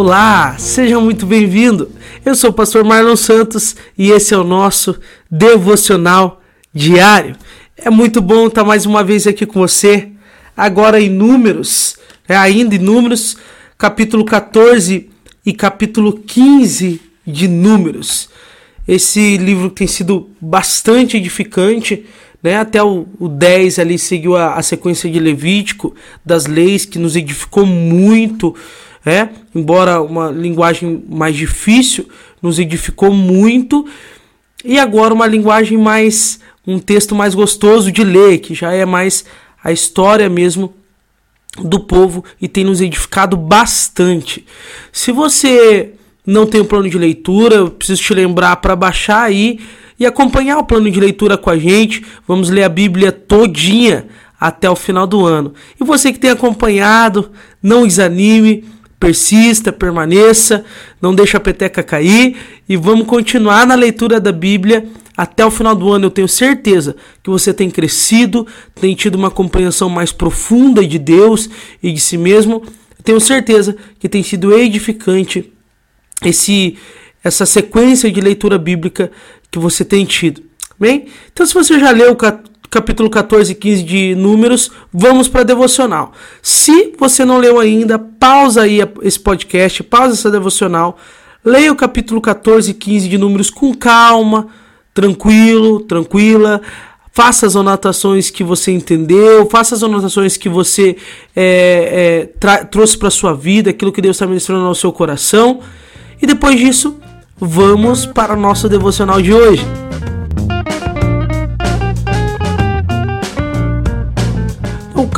Olá, seja muito bem-vindo. Eu sou o pastor Marlon Santos e esse é o nosso devocional diário. É muito bom estar mais uma vez aqui com você. Agora em Números, é ainda em Números, capítulo 14 e capítulo 15 de Números. Esse livro tem sido bastante edificante, né? Até o, o 10 ali seguiu a, a sequência de Levítico, das leis, que nos edificou muito é, embora uma linguagem mais difícil, nos edificou muito. E agora uma linguagem mais um texto mais gostoso de ler, que já é mais a história mesmo do povo e tem nos edificado bastante. Se você não tem um plano de leitura, eu preciso te lembrar para baixar aí e acompanhar o plano de leitura com a gente. Vamos ler a Bíblia todinha até o final do ano. E você que tem acompanhado, não desanime persista, permaneça, não deixe a peteca cair e vamos continuar na leitura da Bíblia até o final do ano. Eu tenho certeza que você tem crescido, tem tido uma compreensão mais profunda de Deus e de si mesmo. Tenho certeza que tem sido edificante esse essa sequência de leitura bíblica que você tem tido. Bem? Então, se você já leu capítulo 14 e 15 de Números, vamos para devocional. Se você não leu ainda, pausa aí esse podcast, pausa essa devocional, leia o capítulo 14 e 15 de Números com calma, tranquilo, tranquila. Faça as anotações que você entendeu, faça as anotações que você é, é, trouxe para sua vida, aquilo que Deus está ministrando ao seu coração. E depois disso, vamos para o nosso devocional de hoje.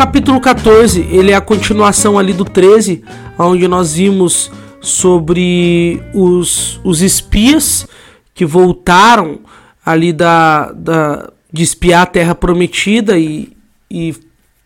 Capítulo 14, ele é a continuação ali do 13, onde nós vimos sobre os, os espias que voltaram ali da, da, de espiar a terra prometida e, e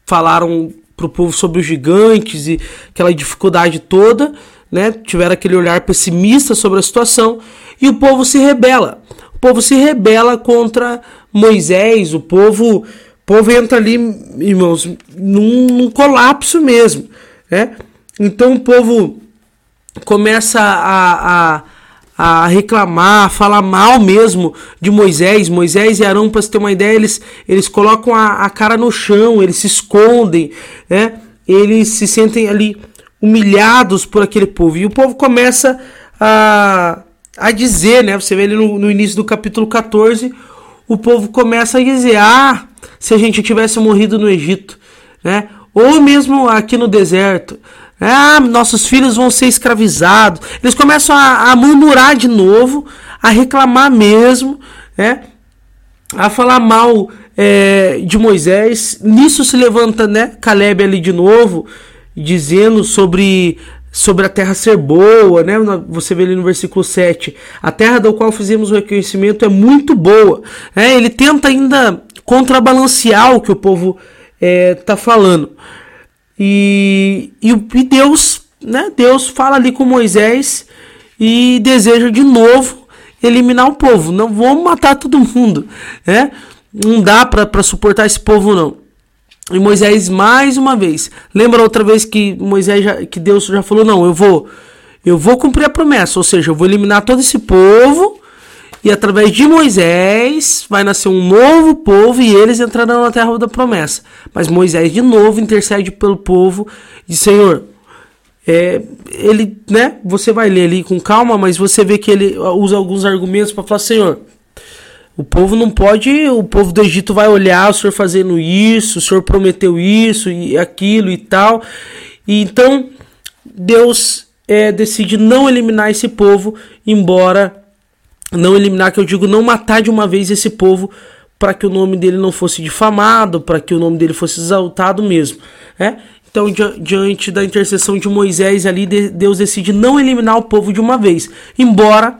falaram para o povo sobre os gigantes e aquela dificuldade toda, né? Tiveram aquele olhar pessimista sobre a situação e o povo se rebela. O povo se rebela contra Moisés, o povo povo entra ali, irmãos, num, num colapso mesmo, né? Então o povo começa a, a, a reclamar, a falar mal mesmo de Moisés. Moisés e Arão, para você ter uma ideia, eles, eles colocam a, a cara no chão, eles se escondem, né? Eles se sentem ali humilhados por aquele povo. E o povo começa a, a dizer, né? Você vê ali no, no início do capítulo 14, o povo começa a dizer: Ah, se a gente tivesse morrido no Egito, né? Ou mesmo aqui no deserto. Ah, nossos filhos vão ser escravizados. Eles começam a, a murmurar de novo, a reclamar mesmo, né? A falar mal é, de Moisés. Nisso se levanta, né? Caleb ali de novo, dizendo sobre sobre a terra ser boa, né? Você vê ali no versículo 7. A terra da qual fizemos o reconhecimento é muito boa. Né? Ele tenta ainda contrabalancear o que o povo está é, falando. E, e, e, Deus, né? Deus fala ali com Moisés e deseja de novo eliminar o povo. Não vamos matar todo mundo, né? Não dá para suportar esse povo não. E Moisés mais uma vez, lembra outra vez que Moisés já, que Deus já falou não, eu vou eu vou cumprir a promessa, ou seja, eu vou eliminar todo esse povo e através de Moisés vai nascer um novo povo e eles entrarão na terra da promessa. Mas Moisés de novo intercede pelo povo e Senhor, é, ele, né? Você vai ler ali com calma, mas você vê que ele usa alguns argumentos para falar, Senhor, o povo não pode, o povo do Egito vai olhar o senhor fazendo isso, o senhor prometeu isso e aquilo e tal. E então Deus é, decide não eliminar esse povo, embora não eliminar, que eu digo, não matar de uma vez esse povo para que o nome dele não fosse difamado, para que o nome dele fosse exaltado mesmo. É? Então, diante da intercessão de Moisés ali, Deus decide não eliminar o povo de uma vez, embora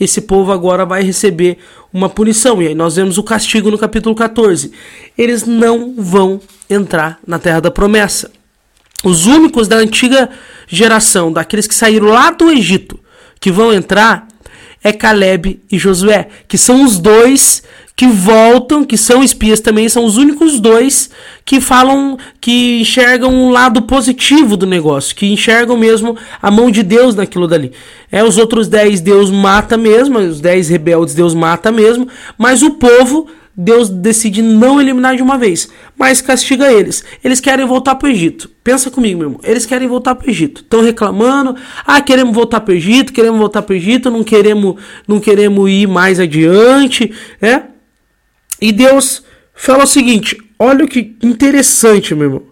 esse povo agora vai receber uma punição. E aí nós vemos o castigo no capítulo 14. Eles não vão entrar na terra da promessa. Os únicos da antiga geração, daqueles que saíram lá do Egito, que vão entrar, é Caleb e Josué, que são os dois que voltam, que são espias também, são os únicos dois que falam, que enxergam um lado positivo do negócio, que enxergam mesmo a mão de Deus naquilo dali. É, os outros dez Deus mata mesmo, os dez rebeldes Deus mata mesmo, mas o povo Deus decide não eliminar de uma vez, mas castiga eles. Eles querem voltar para o Egito. Pensa comigo, meu irmão. Eles querem voltar para o Egito. Estão reclamando. Ah, queremos voltar para o Egito, queremos voltar para o Egito, não queremos, não queremos ir mais adiante, é? E Deus fala o seguinte: olha que interessante, meu irmão.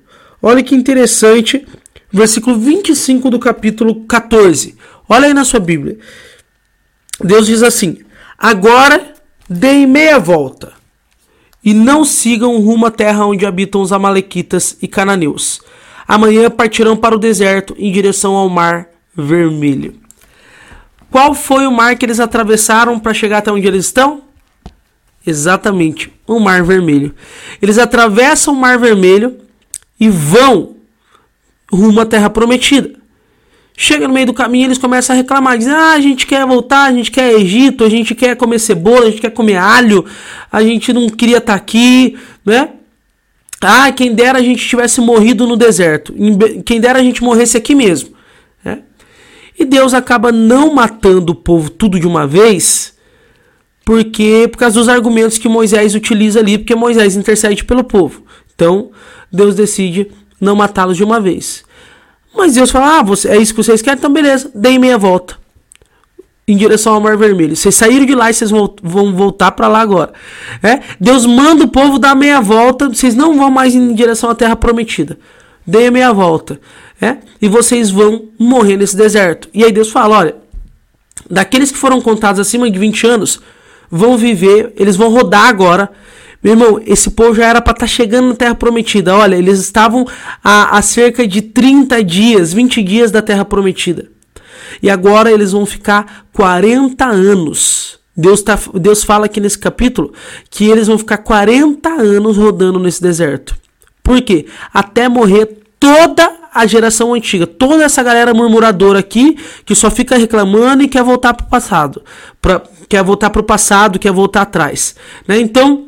Olha que interessante, versículo 25 do capítulo 14. Olha aí na sua Bíblia. Deus diz assim: Agora deem meia volta e não sigam rumo à terra onde habitam os Amalequitas e Cananeus. Amanhã partirão para o deserto em direção ao Mar Vermelho. Qual foi o mar que eles atravessaram para chegar até onde eles estão? Exatamente, o Mar Vermelho. Eles atravessam o Mar Vermelho e vão rumo à Terra Prometida. Chega no meio do caminho, eles começam a reclamar, dizem: "Ah, a gente quer voltar, a gente quer Egito, a gente quer comer cebola, a gente quer comer alho, a gente não queria estar tá aqui, né? Ah, quem dera a gente tivesse morrido no deserto. Quem dera a gente morresse aqui mesmo, né? E Deus acaba não matando o povo tudo de uma vez, porque por causa dos argumentos que Moisés utiliza ali, porque Moisés intercede pelo povo. Então, Deus decide não matá-los de uma vez. Mas Deus fala: Ah, você, é isso que vocês querem? Então beleza, deem meia volta. Em direção ao Mar Vermelho. Vocês saíram de lá e vocês vão, voltar para lá agora. É? Deus manda o povo dar meia volta. Vocês não vão mais em direção à terra prometida. Deem meia volta. É? E vocês vão morrer nesse deserto. E aí Deus fala: olha, daqueles que foram contados acima de 20 anos, vão viver, eles vão rodar agora meu irmão, esse povo já era para estar tá chegando na Terra Prometida. Olha, eles estavam a, a cerca de 30 dias, 20 dias da Terra Prometida. E agora eles vão ficar 40 anos. Deus, tá, Deus fala aqui nesse capítulo que eles vão ficar 40 anos rodando nesse deserto. Por quê? Até morrer toda a geração antiga, toda essa galera murmuradora aqui que só fica reclamando e quer voltar para o passado, pra, quer voltar para o passado, quer voltar atrás. Né? Então,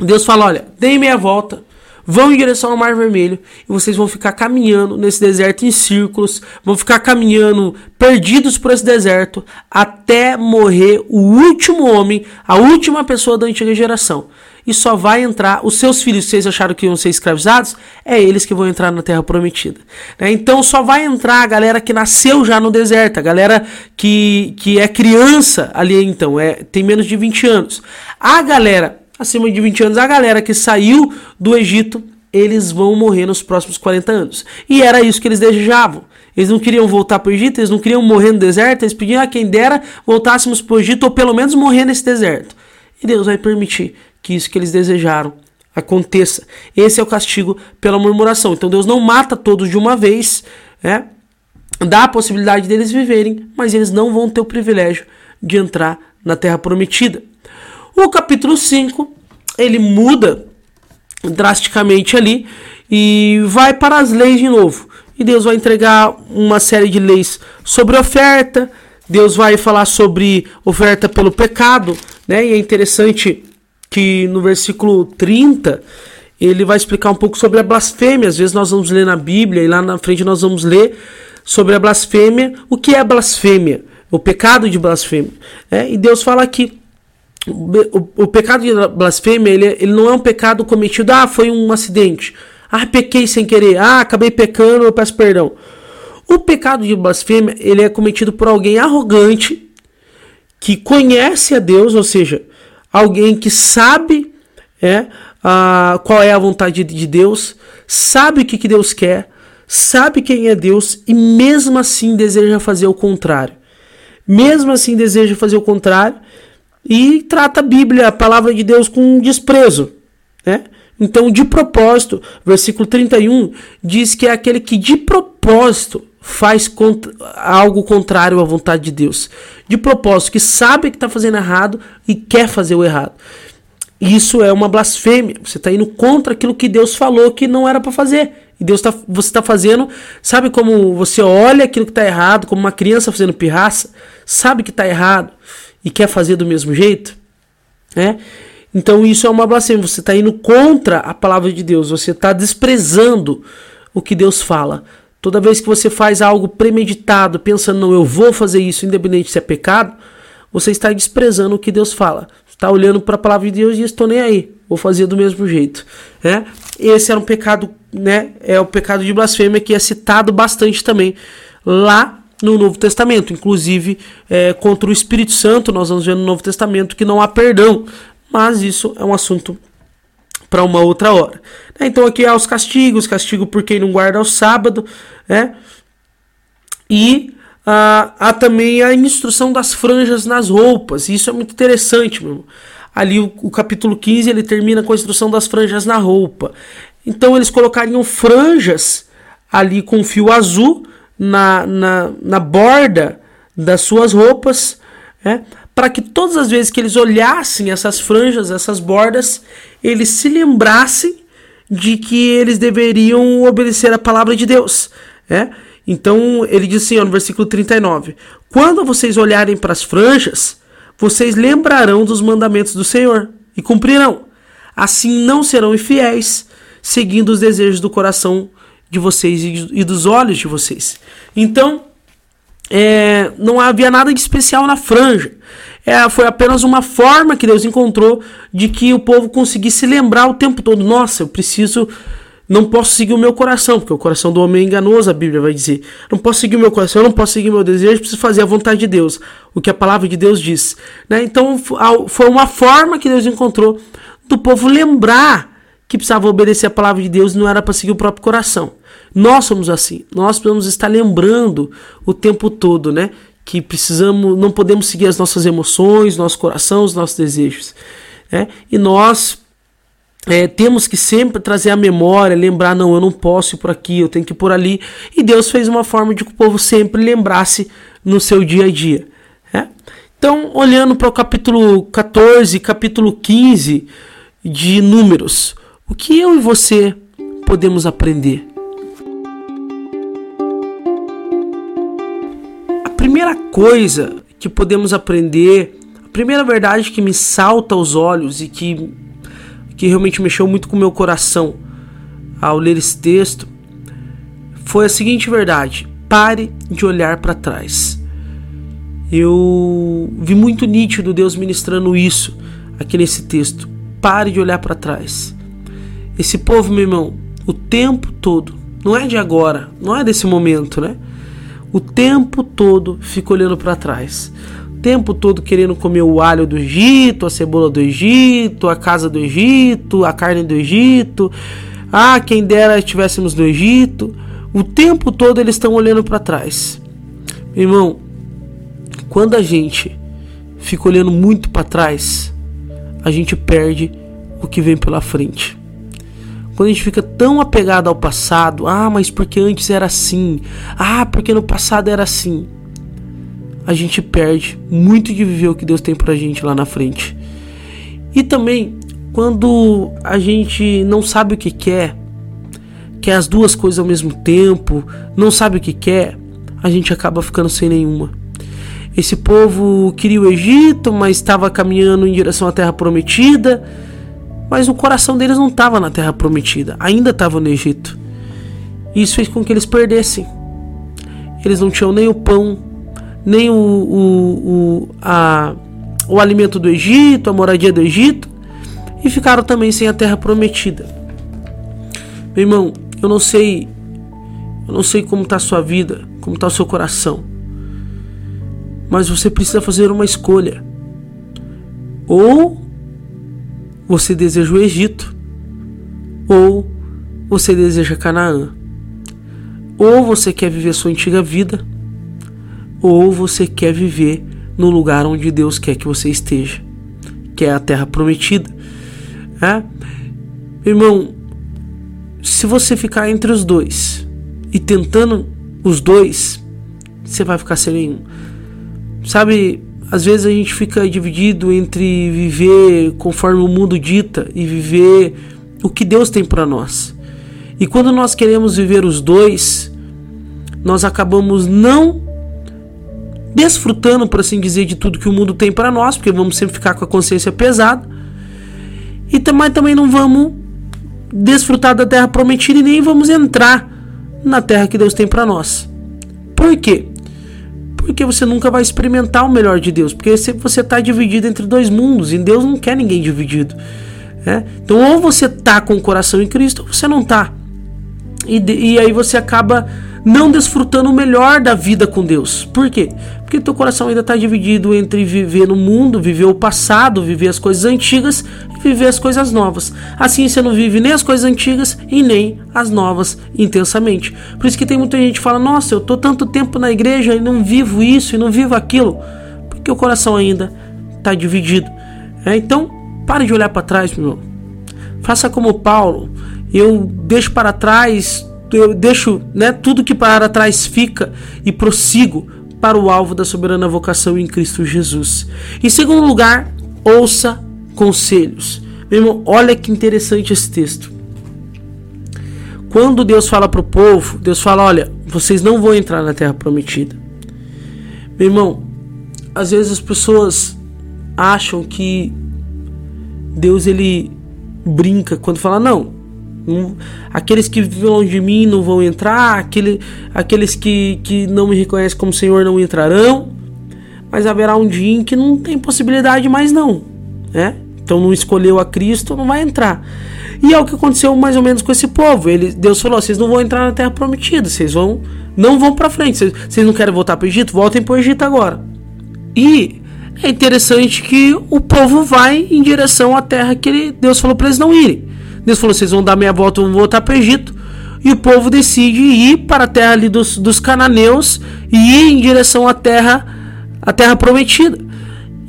Deus fala: olha, deem meia volta, vão em direção ao Mar Vermelho e vocês vão ficar caminhando nesse deserto em círculos, vão ficar caminhando perdidos por esse deserto até morrer o último homem, a última pessoa da antiga geração. E só vai entrar os seus filhos, vocês acharam que iam ser escravizados, é eles que vão entrar na terra prometida. Né? Então só vai entrar a galera que nasceu já no deserto, a galera que, que é criança ali então, é, tem menos de 20 anos. A galera acima de 20 anos, a galera que saiu do Egito, eles vão morrer nos próximos 40 anos. E era isso que eles desejavam. Eles não queriam voltar para o Egito, eles não queriam morrer no deserto, eles pediam a quem dera voltássemos para o Egito ou pelo menos morrer nesse deserto. E Deus vai permitir que isso que eles desejaram aconteça. Esse é o castigo pela murmuração. Então Deus não mata todos de uma vez, né? dá a possibilidade deles viverem, mas eles não vão ter o privilégio de entrar na terra prometida. O capítulo 5, ele muda drasticamente ali e vai para as leis de novo. E Deus vai entregar uma série de leis sobre oferta, Deus vai falar sobre oferta pelo pecado, né? E é interessante que no versículo 30 ele vai explicar um pouco sobre a blasfêmia. Às vezes nós vamos ler na Bíblia e lá na frente nós vamos ler sobre a blasfêmia. O que é blasfêmia? O pecado de blasfêmia. É? E Deus fala aqui o, o, pecado de blasfêmia, ele, ele não é um pecado cometido, ah, foi um acidente. Ah, pequei sem querer. Ah, acabei pecando, eu peço perdão. O pecado de blasfêmia, ele é cometido por alguém arrogante, que conhece a Deus, ou seja, alguém que sabe é, a, qual é a vontade de Deus, sabe o que, que Deus quer, sabe quem é Deus e mesmo assim deseja fazer o contrário. Mesmo assim deseja fazer o contrário e trata a Bíblia, a palavra de Deus, com desprezo. Né? Então, de propósito, versículo 31 diz que é aquele que de propósito faz contra, algo contrário à vontade de Deus. De propósito, que sabe que está fazendo errado e quer fazer o errado. Isso é uma blasfêmia. Você está indo contra aquilo que Deus falou que não era para fazer. E Deus tá, você está fazendo, sabe como você olha aquilo que está errado, como uma criança fazendo pirraça, sabe que está errado, e quer fazer do mesmo jeito, né? Então isso é uma blasfêmia. Você está indo contra a palavra de Deus. Você está desprezando o que Deus fala. Toda vez que você faz algo premeditado, pensando, não, eu vou fazer isso, independente se é pecado, você está desprezando o que Deus fala. Está olhando para a palavra de Deus e estou nem aí. Vou fazer do mesmo jeito. Né? Esse era um pecado, né? É o pecado de blasfêmia que é citado bastante também lá no Novo Testamento, inclusive é, contra o Espírito Santo, nós vamos ver no Novo Testamento que não há perdão, mas isso é um assunto para uma outra hora. Então aqui há os castigos, castigo por quem não guarda o sábado, né? E ah, há também a instrução das franjas nas roupas. Isso é muito interessante, meu irmão. Ali o, o capítulo 15 ele termina com a instrução das franjas na roupa. Então eles colocariam franjas ali com fio azul na, na, na borda das suas roupas, né? para que todas as vezes que eles olhassem essas franjas, essas bordas, eles se lembrassem de que eles deveriam obedecer a palavra de Deus. Né? Então ele diz assim ó, no versículo 39: Quando vocês olharem para as franjas, vocês lembrarão dos mandamentos do Senhor e cumprirão. Assim não serão infiéis, seguindo os desejos do coração de vocês e dos olhos de vocês. Então, é, não havia nada de especial na franja. É, foi apenas uma forma que Deus encontrou de que o povo conseguisse lembrar o tempo todo: nossa, eu preciso. Não posso seguir o meu coração, porque o coração do homem é enganoso, a Bíblia vai dizer. Não posso seguir o meu coração, não posso seguir o meu desejo, preciso fazer a vontade de Deus, o que a palavra de Deus diz. Né? Então foi uma forma que Deus encontrou do povo lembrar que precisava obedecer a palavra de Deus e não era para seguir o próprio coração. Nós somos assim. Nós precisamos estar lembrando o tempo todo, né? Que precisamos, não podemos seguir as nossas emoções, nosso coração, os nossos desejos. Né? E nós é, temos que sempre trazer a memória, lembrar, não, eu não posso ir por aqui, eu tenho que ir por ali. E Deus fez uma forma de que o povo sempre lembrasse no seu dia a dia. Né? Então, olhando para o capítulo 14, capítulo 15 de Números, o que eu e você podemos aprender? A primeira coisa que podemos aprender, a primeira verdade que me salta aos olhos e que, que realmente mexeu muito com o meu coração ao ler esse texto, foi a seguinte verdade: pare de olhar para trás. Eu vi muito nítido Deus ministrando isso aqui nesse texto. Pare de olhar para trás. Esse povo, meu irmão, o tempo todo, não é de agora, não é desse momento, né? O tempo todo fica olhando para trás. Tempo todo querendo comer o alho do Egito, a cebola do Egito, a casa do Egito, a carne do Egito. Ah, quem dera estivéssemos no Egito. O tempo todo eles estão olhando para trás. Irmão, quando a gente fica olhando muito para trás, a gente perde o que vem pela frente. Quando a gente fica tão apegado ao passado, ah, mas porque antes era assim, ah, porque no passado era assim, a gente perde muito de viver o que Deus tem pra gente lá na frente. E também, quando a gente não sabe o que quer, quer as duas coisas ao mesmo tempo, não sabe o que quer, a gente acaba ficando sem nenhuma. Esse povo queria o Egito, mas estava caminhando em direção à terra prometida mas o coração deles não estava na terra prometida, ainda estava no Egito. Isso fez com que eles perdessem. Eles não tinham nem o pão, nem o, o, o, a, o alimento do Egito, a moradia do Egito, e ficaram também sem a terra prometida. Meu irmão, eu não sei, eu não sei como está a sua vida, como está o seu coração, mas você precisa fazer uma escolha. Ou você deseja o Egito, ou você deseja Canaã. Ou você quer viver sua antiga vida, ou você quer viver no lugar onde Deus quer que você esteja, que é a terra prometida. É? Irmão, se você ficar entre os dois e tentando os dois, você vai ficar sem nenhum. Sabe, às vezes a gente fica dividido entre viver conforme o mundo dita e viver o que Deus tem para nós. E quando nós queremos viver os dois, nós acabamos não desfrutando, por assim dizer, de tudo que o mundo tem para nós, porque vamos sempre ficar com a consciência pesada. e também, também não vamos desfrutar da terra prometida e nem vamos entrar na terra que Deus tem para nós. Por quê? Porque você nunca vai experimentar o melhor de Deus, porque você está dividido entre dois mundos e Deus não quer ninguém dividido. Né? Então, ou você tá com o coração em Cristo, ou você não tá. E, e aí você acaba não desfrutando o melhor da vida com Deus. Por quê? Porque teu coração ainda está dividido entre viver no mundo, viver o passado, viver as coisas antigas e viver as coisas novas. Assim você não vive nem as coisas antigas e nem as novas intensamente. Por isso que tem muita gente que fala: Nossa, eu tô tanto tempo na igreja e não vivo isso e não vivo aquilo. Porque o coração ainda está dividido. É, então, pare de olhar para trás, meu. Faça como Paulo. Eu deixo para trás eu deixo né, tudo que para trás fica e prossigo para o alvo da soberana vocação em Cristo Jesus. Em segundo lugar, ouça conselhos. Meu irmão, olha que interessante esse texto. Quando Deus fala para o povo, Deus fala: Olha, vocês não vão entrar na terra prometida. Meu irmão, às vezes as pessoas acham que Deus ele brinca quando fala: Não, aqueles que vivem longe de mim não vão entrar, aquele, aqueles que, que não me reconhecem como Senhor não entrarão, mas haverá um dia em que não tem possibilidade mais não, né? Então não escolheu a Cristo, não vai entrar. E é o que aconteceu mais ou menos com esse povo. Ele, Deus falou: vocês não vão entrar na Terra Prometida, vocês vão, não vão para frente. Vocês, vocês não querem voltar para o Egito, voltem para o Egito agora. E é interessante que o povo vai em direção à terra que ele, Deus falou para eles não irem. Deus falou: vocês vão dar meia volta, vão voltar para o Egito. E o povo decide ir para a terra ali dos, dos cananeus e ir em direção à terra, à terra prometida.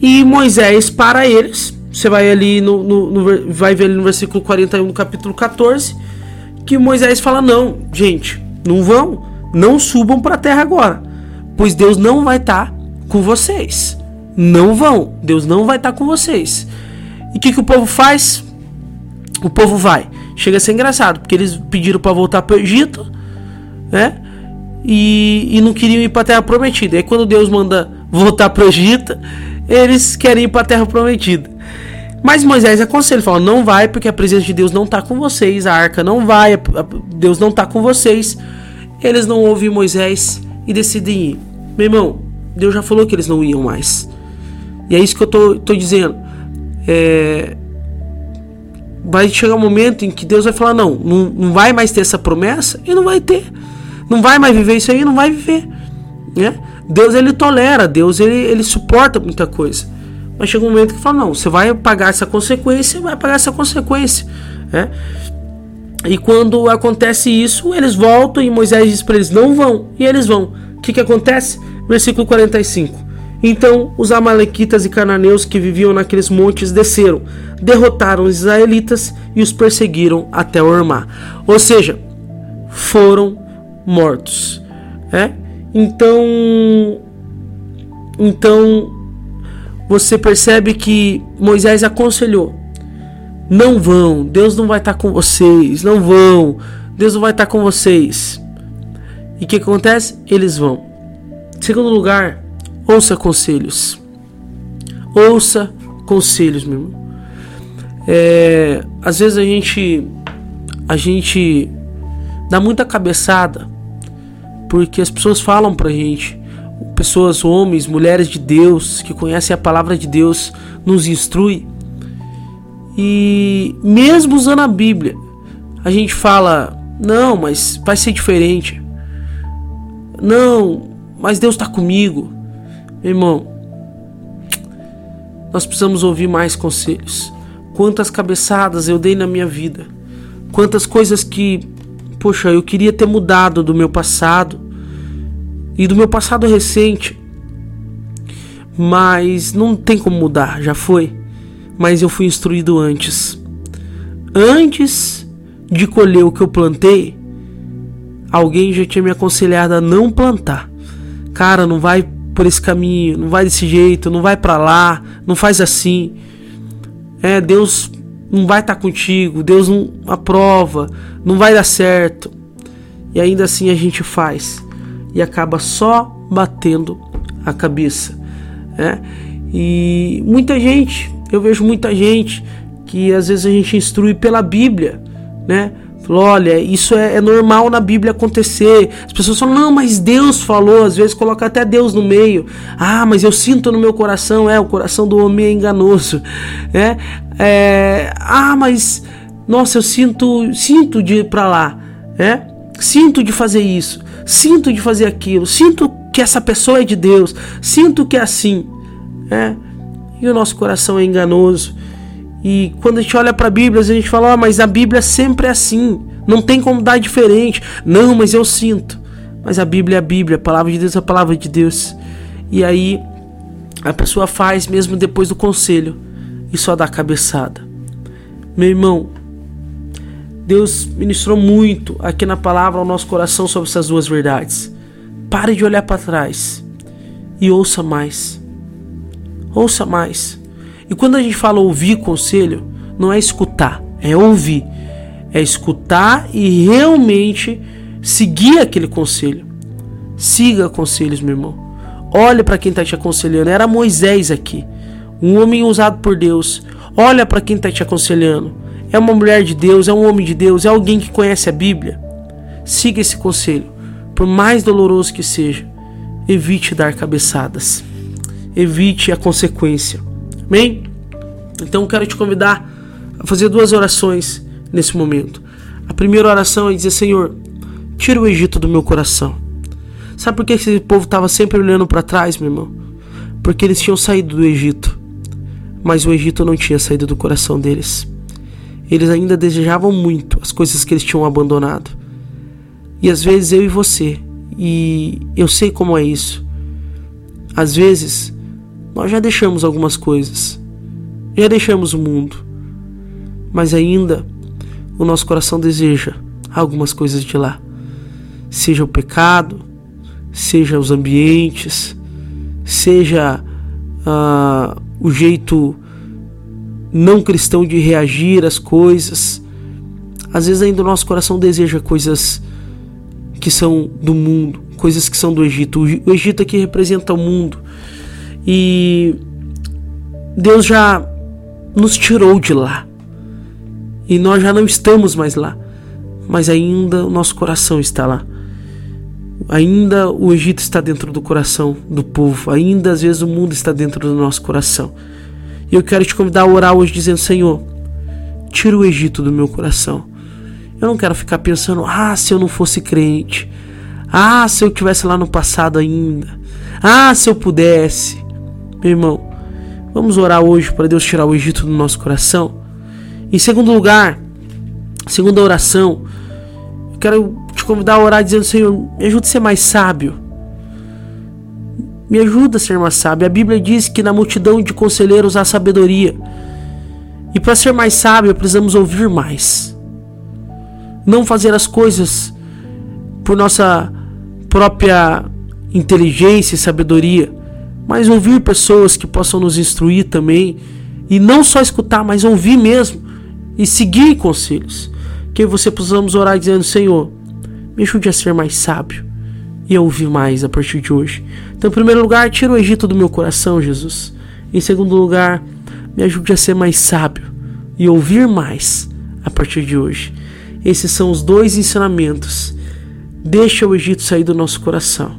E Moisés para eles. Você vai ali no, no, no, vai ver ali no versículo 41 do capítulo 14 que Moisés fala: "Não, gente, não vão, não subam para a terra agora, pois Deus não vai estar tá com vocês. Não vão, Deus não vai estar tá com vocês." E o que, que o povo faz? O povo vai. Chega a ser engraçado, porque eles pediram para voltar para o Egito, né? E, e não queriam ir para a Terra Prometida. E aí, quando Deus manda voltar para o Egito, eles querem ir para a Terra Prometida. Mas Moisés aconselha, fala: não vai, porque a presença de Deus não está com vocês, a arca não vai, Deus não está com vocês. Eles não ouvem Moisés e decidem ir. Meu irmão, Deus já falou que eles não iam mais. E é isso que eu tô, tô dizendo. É, vai chegar um momento em que Deus vai falar: não, não, não vai mais ter essa promessa e não vai ter. Não vai mais viver isso aí, não vai viver. Né? Deus ele tolera, Deus ele, ele suporta muita coisa. Mas chega um momento que fala: não, você vai pagar essa consequência, vai pagar essa consequência. Né? E quando acontece isso, eles voltam e Moisés diz para eles: não vão. E eles vão. O que, que acontece? Versículo 45. Então os Amalequitas e cananeus que viviam naqueles montes desceram, derrotaram os israelitas e os perseguiram até Ormá. Ou seja, foram mortos. É? Então, então você percebe que Moisés aconselhou: não vão, Deus não vai estar com vocês, não vão, Deus não vai estar com vocês. E o que acontece? Eles vão. Segundo lugar, Ouça conselhos. Ouça conselhos, meu irmão. É, às vezes a gente a gente dá muita cabeçada porque as pessoas falam pra gente, pessoas, homens, mulheres de Deus que conhecem a palavra de Deus, nos instrui. E mesmo usando a Bíblia, a gente fala: "Não, mas vai ser diferente". Não, mas Deus está comigo. Irmão, nós precisamos ouvir mais conselhos. Quantas cabeçadas eu dei na minha vida. Quantas coisas que, poxa, eu queria ter mudado do meu passado e do meu passado recente. Mas não tem como mudar, já foi. Mas eu fui instruído antes. Antes de colher o que eu plantei, alguém já tinha me aconselhado a não plantar. Cara, não vai por esse caminho, não vai desse jeito, não vai para lá, não faz assim. É, Deus não vai estar tá contigo, Deus não aprova, não vai dar certo. E ainda assim a gente faz e acaba só batendo a cabeça, né? E muita gente, eu vejo muita gente que às vezes a gente instrui pela Bíblia, né? Falou, olha, isso é, é, normal na Bíblia acontecer. As pessoas falam, não, mas Deus falou, às vezes coloca até Deus no meio. Ah, mas eu sinto no meu coração, é, o coração do homem é enganoso. É, é ah, mas, nossa, eu sinto, sinto de ir para lá. É, sinto de fazer isso, sinto de fazer aquilo, sinto que essa pessoa é de Deus, sinto que é assim. É, e o nosso coração é enganoso. E quando a gente olha para a Bíblia, a gente fala, oh, mas a Bíblia sempre é assim, não tem como dar diferente. Não, mas eu sinto. Mas a Bíblia é a Bíblia, a palavra de Deus é a palavra de Deus. E aí a pessoa faz mesmo depois do conselho e só dá cabeçada. Meu irmão, Deus ministrou muito aqui na palavra ao nosso coração sobre essas duas verdades. Pare de olhar para trás e ouça mais. Ouça mais. E quando a gente fala ouvir conselho, não é escutar, é ouvir. É escutar e realmente seguir aquele conselho. Siga conselhos, meu irmão. Olhe para quem está te aconselhando. Era Moisés aqui, um homem usado por Deus. Olha para quem está te aconselhando. É uma mulher de Deus, é um homem de Deus, é alguém que conhece a Bíblia. Siga esse conselho, por mais doloroso que seja. Evite dar cabeçadas. Evite a consequência. Amém? Então quero te convidar a fazer duas orações nesse momento. A primeira oração é dizer: Senhor, tira o Egito do meu coração. Sabe por que esse povo estava sempre olhando para trás, meu irmão? Porque eles tinham saído do Egito, mas o Egito não tinha saído do coração deles. Eles ainda desejavam muito as coisas que eles tinham abandonado. E às vezes eu e você, e eu sei como é isso. Às vezes nós já deixamos algumas coisas, já deixamos o mundo, mas ainda o nosso coração deseja algumas coisas de lá. Seja o pecado, seja os ambientes, seja uh, o jeito não cristão de reagir às coisas. Às vezes ainda o nosso coração deseja coisas que são do mundo, coisas que são do Egito. O Egito aqui representa o mundo. E Deus já nos tirou de lá. E nós já não estamos mais lá. Mas ainda o nosso coração está lá. Ainda o Egito está dentro do coração do povo. Ainda às vezes o mundo está dentro do nosso coração. E eu quero te convidar a orar hoje dizendo: Senhor, tira o Egito do meu coração. Eu não quero ficar pensando: ah, se eu não fosse crente. Ah, se eu tivesse lá no passado ainda. Ah, se eu pudesse. Meu irmão, vamos orar hoje para Deus tirar o Egito do nosso coração. Em segundo lugar, segunda oração, eu quero te convidar a orar dizendo: Senhor, me ajuda a ser mais sábio. Me ajuda a ser mais sábio. A Bíblia diz que na multidão de conselheiros há sabedoria. E para ser mais sábio, precisamos ouvir mais. Não fazer as coisas por nossa própria inteligência e sabedoria, mas ouvir pessoas que possam nos instruir também. E não só escutar, mas ouvir mesmo. E seguir conselhos. Que você possamos orar dizendo: Senhor, me ajude a ser mais sábio e a ouvir mais a partir de hoje. Então, em primeiro lugar, tira o Egito do meu coração, Jesus. Em segundo lugar, me ajude a ser mais sábio e ouvir mais a partir de hoje. Esses são os dois ensinamentos. Deixa o Egito sair do nosso coração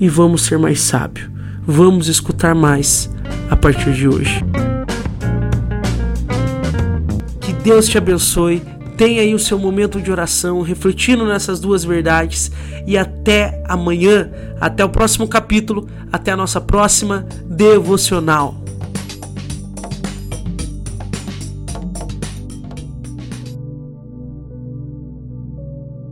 e vamos ser mais sábios vamos escutar mais a partir de hoje. Que Deus te abençoe. Tenha aí o seu momento de oração, refletindo nessas duas verdades. E até amanhã, até o próximo capítulo, até a nossa próxima devocional.